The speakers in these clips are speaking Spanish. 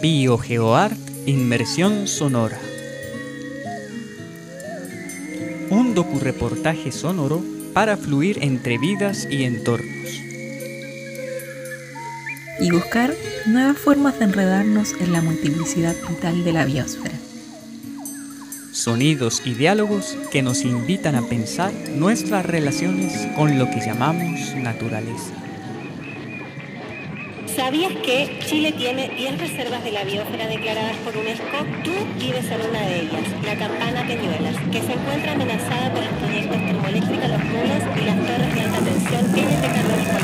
BioGeoArt Inmersión Sonora. Un docureportaje sonoro para fluir entre vidas y entornos. Y buscar nuevas formas de enredarnos en la multiplicidad vital de la biosfera. Sonidos y diálogos que nos invitan a pensar nuestras relaciones con lo que llamamos naturaleza. ¿Sabías que Chile tiene 10 reservas de la biosfera declaradas por UNESCO? Tú vives en una de ellas, la Campana Peñuelas, que se encuentra amenazada por los proyectos termoeléctricos Los Nules y las torres de alta tensión LTK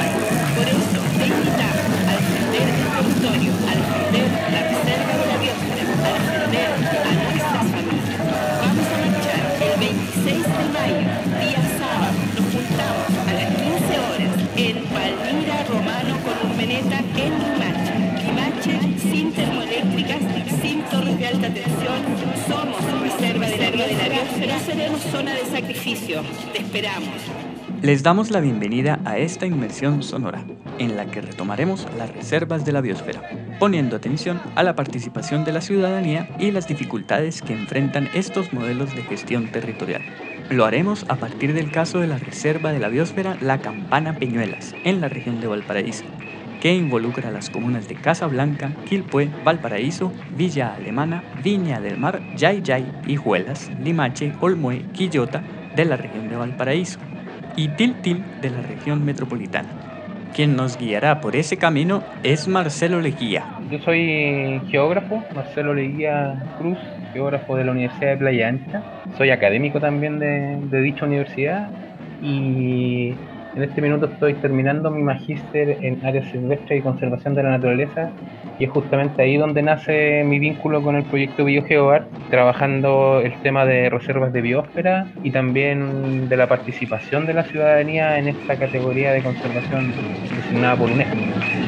país. Por eso, te invitamos a defender el territorio, a defender la reserva de la Urmeneta en Limache. Limache sin termoeléctricas, sin torres de alta tensión, somos reserva de la biosfera, seremos zona de sacrificio. Te esperamos. Les damos la bienvenida a esta inmersión sonora, en la que retomaremos las reservas de la biosfera, poniendo atención a la participación de la ciudadanía y las dificultades que enfrentan estos modelos de gestión territorial. Lo haremos a partir del caso de la Reserva de la Biosfera La Campana Peñuelas, en la región de Valparaíso, que involucra las comunas de Casablanca, Quilpué, Valparaíso, Villa Alemana, Viña del Mar, Yay Hijuelas, Limache, Olmué, Quillota, de la región de Valparaíso, y Tiltil de la región metropolitana. Quien nos guiará por ese camino es Marcelo Leguía. Yo soy geógrafo, Marcelo Leguía Cruz, geógrafo de la Universidad de Playa Ancha. Soy académico también de, de dicha universidad y en este minuto estoy terminando mi magíster en áreas silvestres y conservación de la naturaleza y es justamente ahí donde nace mi vínculo con el proyecto BioGeoArt, trabajando el tema de reservas de biosfera y también de la participación de la ciudadanía en esta categoría de conservación designada por UNESCO.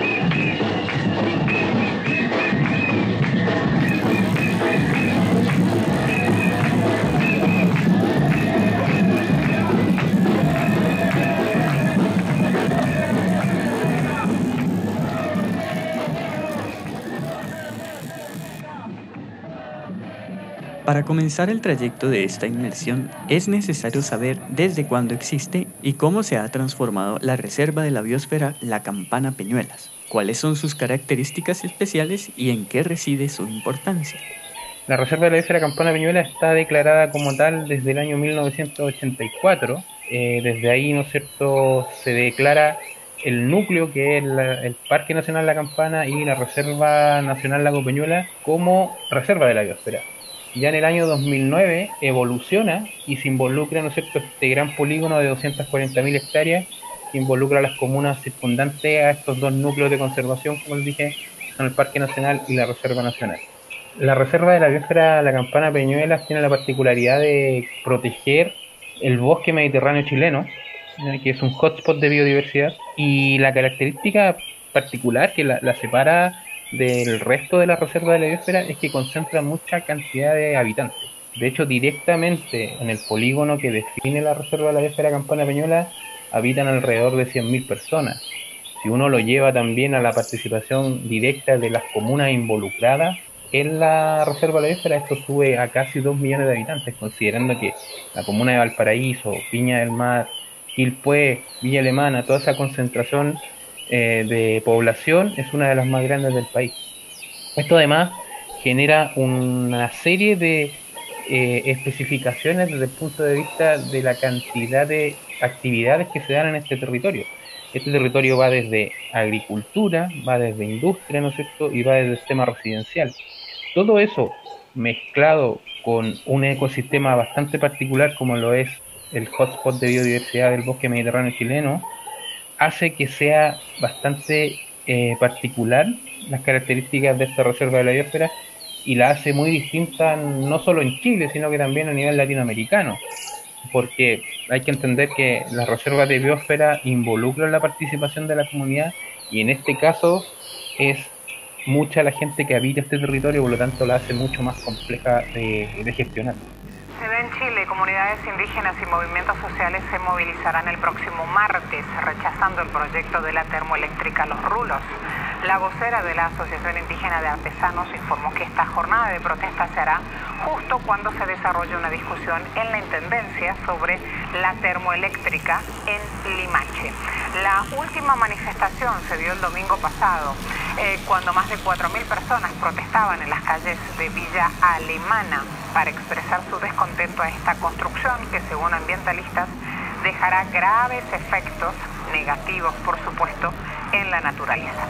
Para comenzar el trayecto de esta inmersión es necesario saber desde cuándo existe y cómo se ha transformado la reserva de la biosfera La Campana Peñuelas, cuáles son sus características especiales y en qué reside su importancia. La reserva de la biosfera Campana Peñuelas está declarada como tal desde el año 1984. Eh, desde ahí, ¿no es cierto?, se declara el núcleo que es el Parque Nacional La Campana y la Reserva Nacional Lago Peñuela como reserva de la biosfera ya en el año 2009 evoluciona y se involucra, ¿no es cierto?, este gran polígono de 240.000 hectáreas que involucra a las comunas circundantes a estos dos núcleos de conservación, como les dije, son el Parque Nacional y la Reserva Nacional. La Reserva de la Biosfera La Campana Peñuelas tiene la particularidad de proteger el bosque mediterráneo chileno, que es un hotspot de biodiversidad, y la característica particular que la, la separa del resto de la reserva de la biosfera es que concentra mucha cantidad de habitantes. De hecho, directamente en el polígono que define la reserva de la biosfera Campana Peñola habitan alrededor de 100.000 personas. Si uno lo lleva también a la participación directa de las comunas involucradas en la reserva de la biosfera, esto sube a casi 2 millones de habitantes, considerando que la comuna de Valparaíso, Piña del Mar, Quilpué, Villa Alemana, toda esa concentración eh, de población es una de las más grandes del país. Esto además genera una serie de eh, especificaciones desde el punto de vista de la cantidad de actividades que se dan en este territorio. Este territorio va desde agricultura, va desde industria, ¿no es cierto? Y va desde el sistema residencial. Todo eso mezclado con un ecosistema bastante particular como lo es el hotspot de biodiversidad del bosque mediterráneo chileno, hace que sea bastante eh, particular las características de esta reserva de la biosfera y la hace muy distinta no solo en Chile, sino que también a nivel latinoamericano. Porque hay que entender que las reservas de biosfera involucran la participación de la comunidad y en este caso es mucha la gente que habita este territorio, por lo tanto la hace mucho más compleja de, de gestionar. Se en Chile Comunidades indígenas y movimientos sociales se movilizarán el próximo martes rechazando el proyecto de la termoeléctrica Los Rulos. La vocera de la Asociación Indígena de Artesanos informó que esta jornada de protesta se hará justo cuando se desarrolle una discusión en la Intendencia sobre la termoeléctrica en Limache. La última manifestación se dio el domingo pasado, eh, cuando más de 4.000 personas protestaban en las calles de Villa Alemana para expresar su descontento a esta construcción que, según ambientalistas, dejará graves efectos negativos, por supuesto, en la naturaleza.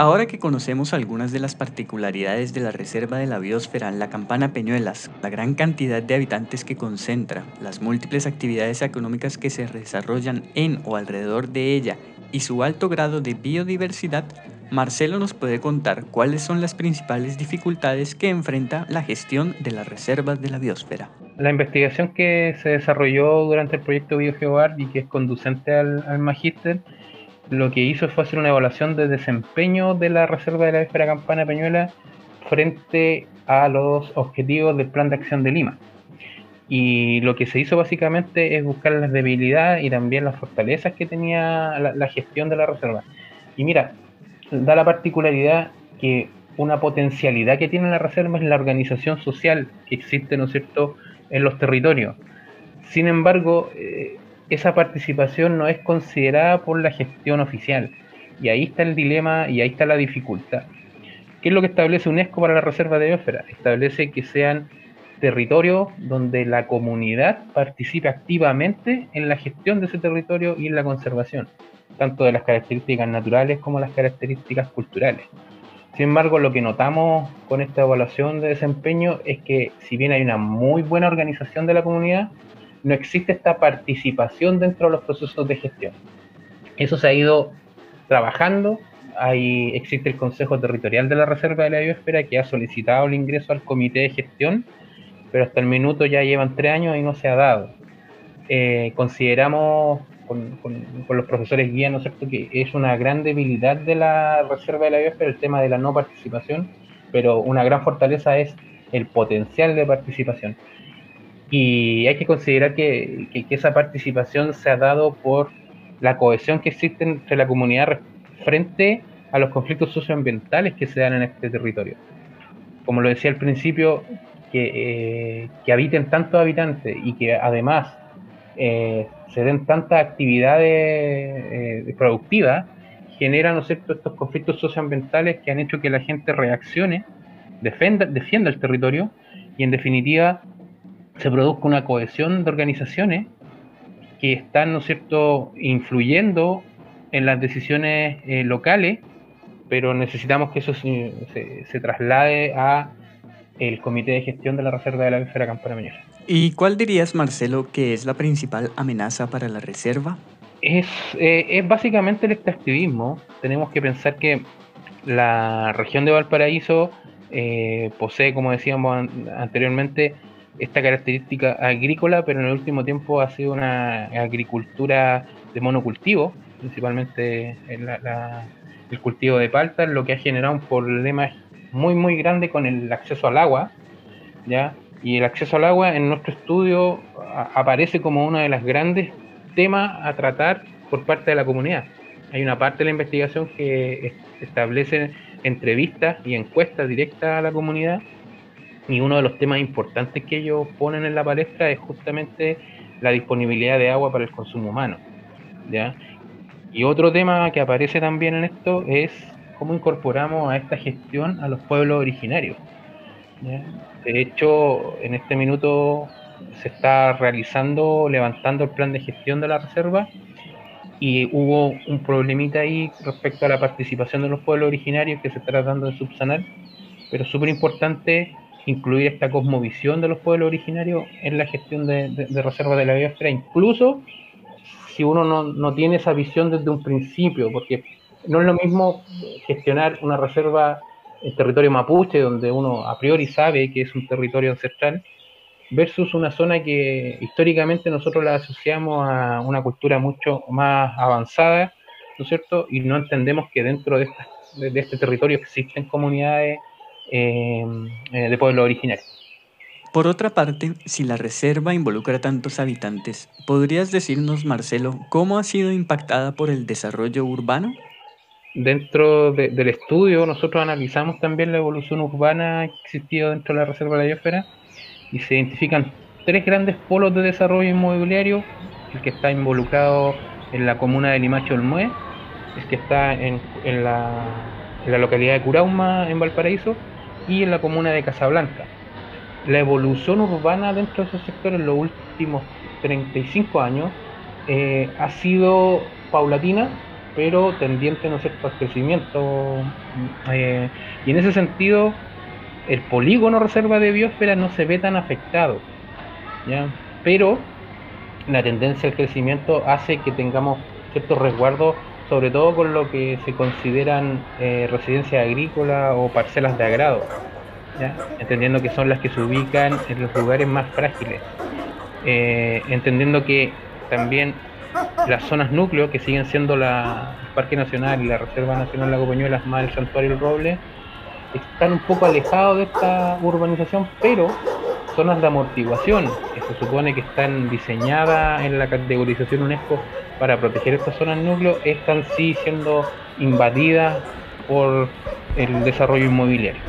Ahora que conocemos algunas de las particularidades de la Reserva de la Biosfera, la Campana Peñuelas, la gran cantidad de habitantes que concentra, las múltiples actividades económicas que se desarrollan en o alrededor de ella y su alto grado de biodiversidad, Marcelo nos puede contar cuáles son las principales dificultades que enfrenta la gestión de las reservas de la biosfera. La investigación que se desarrolló durante el proyecto BioGeoArt y que es conducente al, al Magíster lo que hizo fue hacer una evaluación de desempeño de la Reserva de la Biosfera Campana Peñuela frente a los objetivos del Plan de Acción de Lima. Y lo que se hizo básicamente es buscar las debilidades y también las fortalezas que tenía la, gestión de la reserva. Y mira, da la particularidad que una potencialidad que tiene la reserva es la organización social que existe, ¿no es cierto?, en los territorios. Sin embargo, eh, esa participación no es considerada por la gestión oficial. Y ahí está el dilema y ahí está la dificultad. ¿Qué es lo que establece UNESCO para la reserva de biosfera? Establece que sean territorios donde la comunidad participe activamente en la gestión de ese territorio y en la conservación, tanto de las características naturales como las características culturales. Sin embargo, lo que notamos con esta evaluación de desempeño es que si bien hay una muy buena organización de la comunidad, no existe esta participación dentro de los procesos de gestión. Eso se ha ido trabajando. Ahí existe el Consejo Territorial de la Reserva de la Biosfera que ha solicitado el ingreso al comité de gestión, pero hasta el minuto ya llevan tres años y no se ha dado. Eh, consideramos con, los profesores guía, ¿no es cierto?, que es una gran debilidad de la Reserva de la Biosfera el tema de la no participación, pero una gran fortaleza es el potencial de participación. Y hay que considerar que, esa participación se ha dado por la cohesión que existe entre la comunidad frente a los conflictos socioambientales que se dan en este territorio. Como lo decía al principio, que, eh, habiten tantos habitantes y que además eh, se den tantas actividades eh, productivas, generan ¿no estos conflictos socioambientales que han hecho que la gente reaccione, defienda, el territorio y en definitiva se produzca una cohesión de organizaciones que están, ¿no es cierto?, influyendo en las decisiones eh, locales, pero necesitamos que eso se, traslade a el Comité de Gestión de la Reserva de la Biosfera Campana Meñera. ¿Y cuál dirías, Marcelo, que es la principal amenaza para la reserva? Es, eh, es básicamente el extractivismo. Tenemos que pensar que la región de Valparaíso eh, posee, como decíamos anteriormente, esta característica agrícola, pero en el último tiempo ha sido una agricultura de monocultivo, principalmente el cultivo de palta, lo que ha generado un problema muy muy grande con el acceso al agua, ¿ya? Y el acceso al agua en nuestro estudio aparece como uno de los grandes temas a tratar por parte de la comunidad. Hay una parte de la investigación que establece entrevistas y encuestas directas a la comunidad y uno de los temas importantes que ellos ponen en la palestra es justamente la disponibilidad de agua para el consumo humano. ¿ya? Y otro tema que aparece también en esto es cómo incorporamos a esta gestión a los pueblos originarios. De hecho, en este minuto se está realizando, levantando el plan de gestión de la reserva y hubo un problemita ahí respecto a la participación de los pueblos originarios que se está tratando de subsanar, pero súper importante incluir esta cosmovisión de los pueblos originarios en la gestión de, de, reservas de la biosfera, incluso si uno no, tiene esa visión desde un principio, porque no es lo mismo gestionar una reserva en territorio mapuche, donde uno a priori sabe que es un territorio ancestral, versus una zona que históricamente nosotros la asociamos a una cultura mucho más avanzada, ¿no es cierto? Y no entendemos que dentro de, este territorio existen comunidades eh, eh, de pueblos originarios. Por otra parte, si la reserva involucra tantos habitantes, ¿podrías decirnos, Marcelo, cómo ha sido impactada por el desarrollo urbano? Dentro del estudio, nosotros analizamos también la evolución urbana que existido dentro de la reserva de la biosfera y se identifican tres grandes polos de desarrollo inmobiliario: el que está involucrado en la comuna de Limache Olmué, el que está en, en la localidad de Curauma, en Valparaíso, y en la comuna de Casablanca. La evolución urbana dentro de esos sectores en los últimos 35 años eh, ha sido paulatina, pero tendiente ¿no cierto? crecimiento. Eh, y en ese sentido, el polígono reserva de biosfera no se ve tan afectado. ¿ya? Pero la tendencia al crecimiento hace que tengamos ciertos resguardos, sobre todo con lo que se consideran eh, residencias agrícolas o parcelas de agrado entendiendo que son las que se ubican en los lugares más frágiles, eh, entendiendo que también las zonas núcleo, que siguen siendo el Parque Nacional y la Reserva Nacional Lago Peñuelas más el Santuario del Roble, están un poco alejados de esta urbanización, pero zonas de amortiguación, que se supone que están diseñadas en la categorización UNESCO para proteger estas zonas núcleo, están sí siendo invadidas por el desarrollo inmobiliario.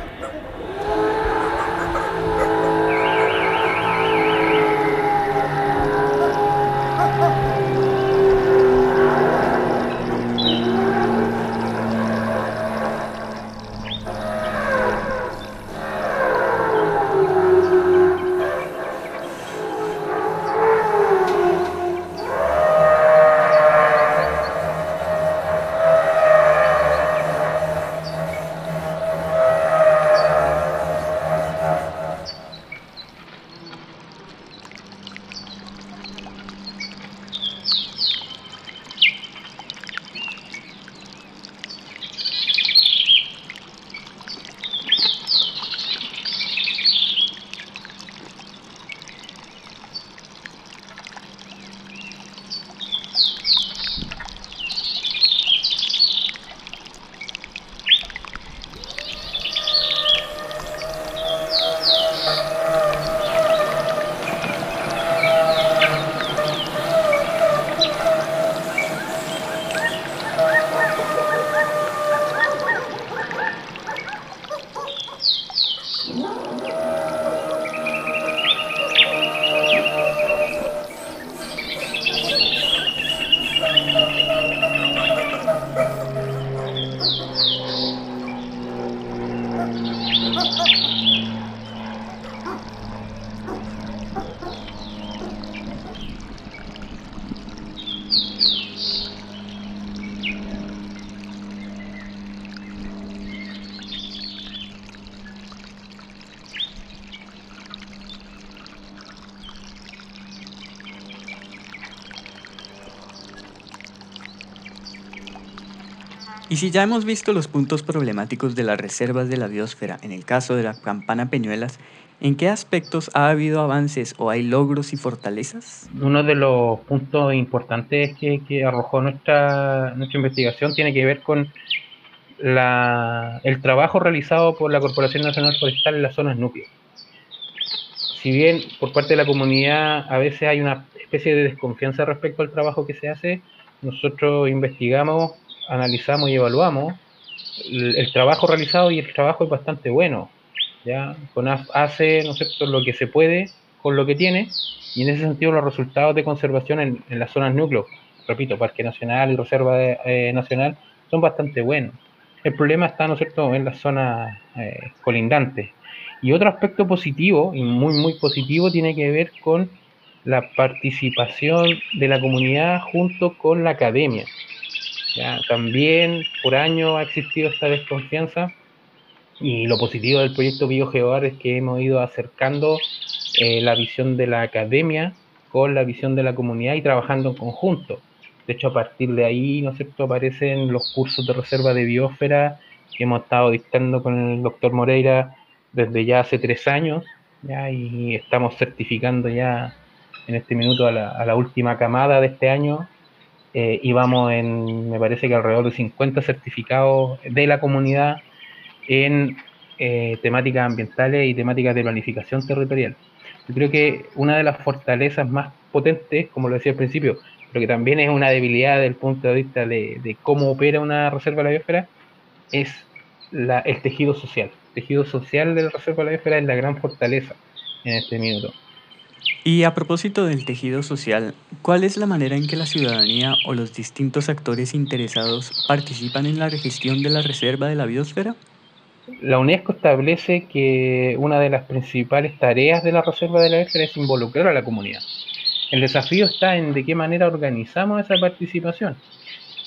Y si ya hemos visto los puntos problemáticos de las reservas de la biosfera en el caso de la campana Peñuelas, ¿en qué aspectos ha habido avances o hay logros y fortalezas? Uno de los puntos importantes que, arrojó nuestra, nuestra investigación tiene que ver con la, el trabajo realizado por la Corporación Nacional Forestal en las zonas núcleas. Si bien por parte de la comunidad a veces hay una especie de desconfianza respecto al trabajo que se hace, nosotros investigamos analizamos y evaluamos, el, trabajo realizado y el trabajo es bastante bueno. ¿ya? CONAF hace ¿no lo que se puede con lo que tiene y en ese sentido los resultados de conservación en, las zonas núcleo, repito, Parque Nacional y Reserva eh, Nacional, son bastante buenos. El problema está, ¿no cierto?, en las zonas eh, colindantes. Y otro aspecto positivo, y muy, muy positivo, tiene que ver con la participación de la comunidad junto con la academia. También por año ha existido esta desconfianza y lo positivo del proyecto BioGeoar es que hemos ido acercando eh, la visión de la academia con la visión de la comunidad y trabajando en conjunto. De hecho, a partir de ahí, ¿no es cierto?, aparecen los cursos de reserva de biosfera que hemos estado dictando con el doctor Moreira desde ya hace tres años, ya, y estamos certificando ya en este minuto a la, a la última camada de este año eh, y vamos en, me parece que alrededor de 50 certificados de la comunidad en eh, temáticas ambientales y temáticas de planificación territorial. Yo creo que una de las fortalezas más potentes, como lo decía al principio, pero que también es una debilidad desde el punto de vista de, cómo opera una reserva de la biosfera, es el tejido social. El tejido social de la reserva de la biosfera es la gran fortaleza en este minuto. Y a propósito del tejido social, ¿cuál es la manera en que la ciudadanía o los distintos actores interesados participan en la gestión de la reserva de la biosfera? La UNESCO establece que una de las principales tareas de la reserva de la biosfera es involucrar a la comunidad. El desafío está en de qué manera organizamos esa participación.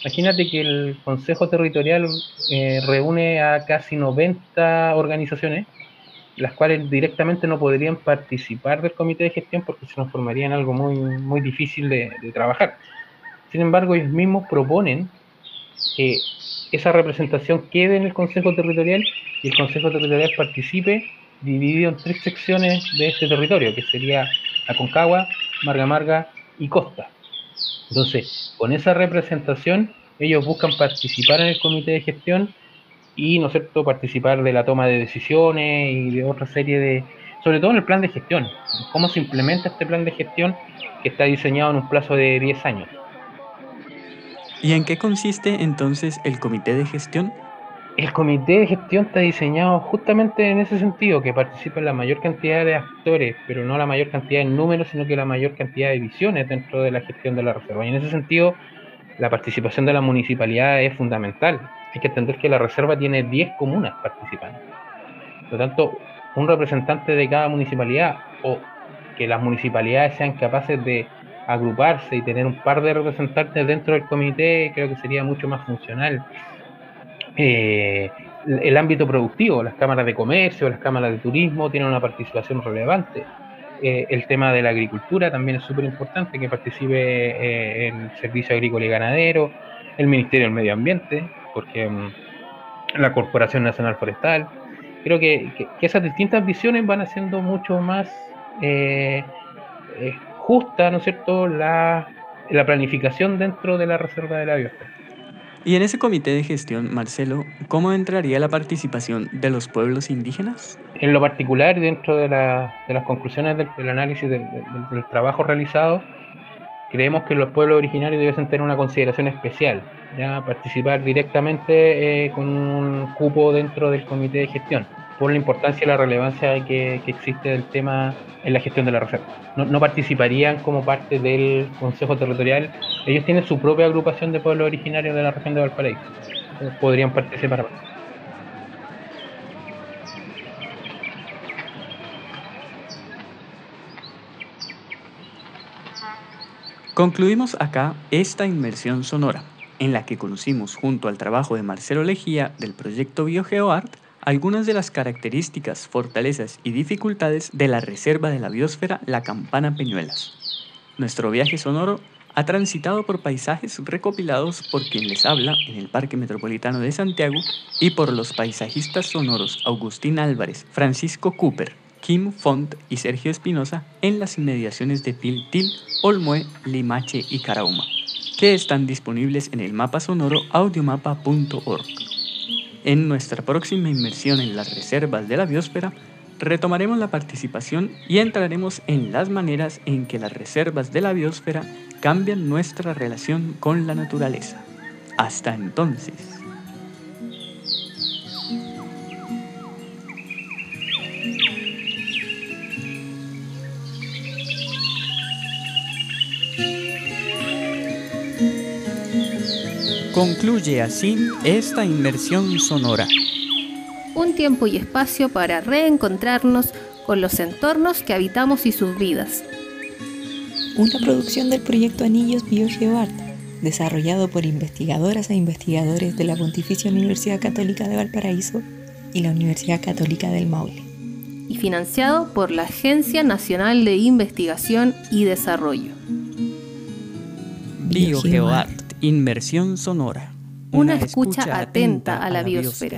Imagínate que el Consejo Territorial eh, reúne a casi 90 organizaciones las cuales directamente no podrían participar del comité de gestión porque se nos formaría en algo muy, muy difícil de, trabajar. Sin embargo, ellos mismos proponen que esa representación quede en el Consejo Territorial y el Consejo Territorial participe dividido en tres secciones de este territorio, que sería Aconcagua, Marga Marga y Costa. Entonces, con esa representación, ellos buscan participar en el comité de gestión y, ¿no es cierto?, participar de la toma de decisiones y de otra serie de, sobre todo en el plan de gestión, cómo se implementa este plan de gestión que está diseñado en un plazo de 10 años. ¿Y en qué consiste entonces el comité de gestión? El comité de gestión está diseñado justamente en ese sentido, que participen la mayor cantidad de actores, pero no la mayor cantidad de números, sino que la mayor cantidad de visiones dentro de la gestión de la reserva. Y en ese sentido, la participación de la municipalidad es fundamental hay que entender que la reserva tiene 10 comunas participando. Por lo tanto, un representante de cada municipalidad o que las municipalidades sean capaces de agruparse y tener un par de representantes dentro del comité, creo que sería mucho más funcional. Eh, el ámbito productivo, las cámaras de comercio, las cámaras de turismo tienen una participación relevante. Eh, el tema de la agricultura también es súper importante, que participe eh, el Servicio Agrícola y Ganadero, el Ministerio del Medio Ambiente, porque mm, la Corporación Nacional Forestal, creo que, esas distintas visiones van haciendo mucho más eh, eh, justa, ¿no es cierto?, la, la planificación dentro de la Reserva de la Biosfera. Y en ese comité de gestión, Marcelo, ¿cómo entraría la participación de los pueblos indígenas? En lo particular, dentro de, de las conclusiones del, análisis del, trabajo realizado, creemos que los pueblos originarios deben tener una consideración especial, ya participar directamente eh, con un cupo dentro del comité de gestión, por la importancia y la relevancia que, existe del tema en la gestión de la reserva. No, participarían como parte del Consejo Territorial, ellos tienen su propia agrupación de pueblos originarios de la región de Valparaíso, podrían participar. Concluimos acá esta inmersión sonora, en la que conocimos junto al trabajo de Marcelo Lejía del proyecto BioGeoArt algunas de las características, fortalezas y dificultades de la reserva de la biosfera La Campana Peñuelas. Nuestro viaje sonoro ha transitado por paisajes recopilados por quien les habla en el Parque Metropolitano de Santiago y por los paisajistas sonoros Agustín Álvarez, Francisco Cooper, Kim Font y Sergio Espinosa en las inmediaciones de Tiltil, Olmue, Limache y Carauma, que están disponibles en el mapa sonoro audiomapa.org. En nuestra próxima inmersión en las reservas de la biosfera, retomaremos la participación y entraremos en las maneras en que las reservas de la biosfera cambian nuestra relación con la naturaleza. Hasta entonces. Concluye así esta inmersión sonora. Un tiempo y espacio para reencontrarnos con los entornos que habitamos y sus vidas. Una producción del proyecto Anillos BioGeoArt, desarrollado por investigadoras e investigadores de la Pontificia Universidad Católica de Valparaíso y la Universidad Católica del Maule. Y financiado por la Agencia Nacional de Investigación y Desarrollo. BioGeoArt Inmersión sonora. Una, escucha, atenta a la biosfera.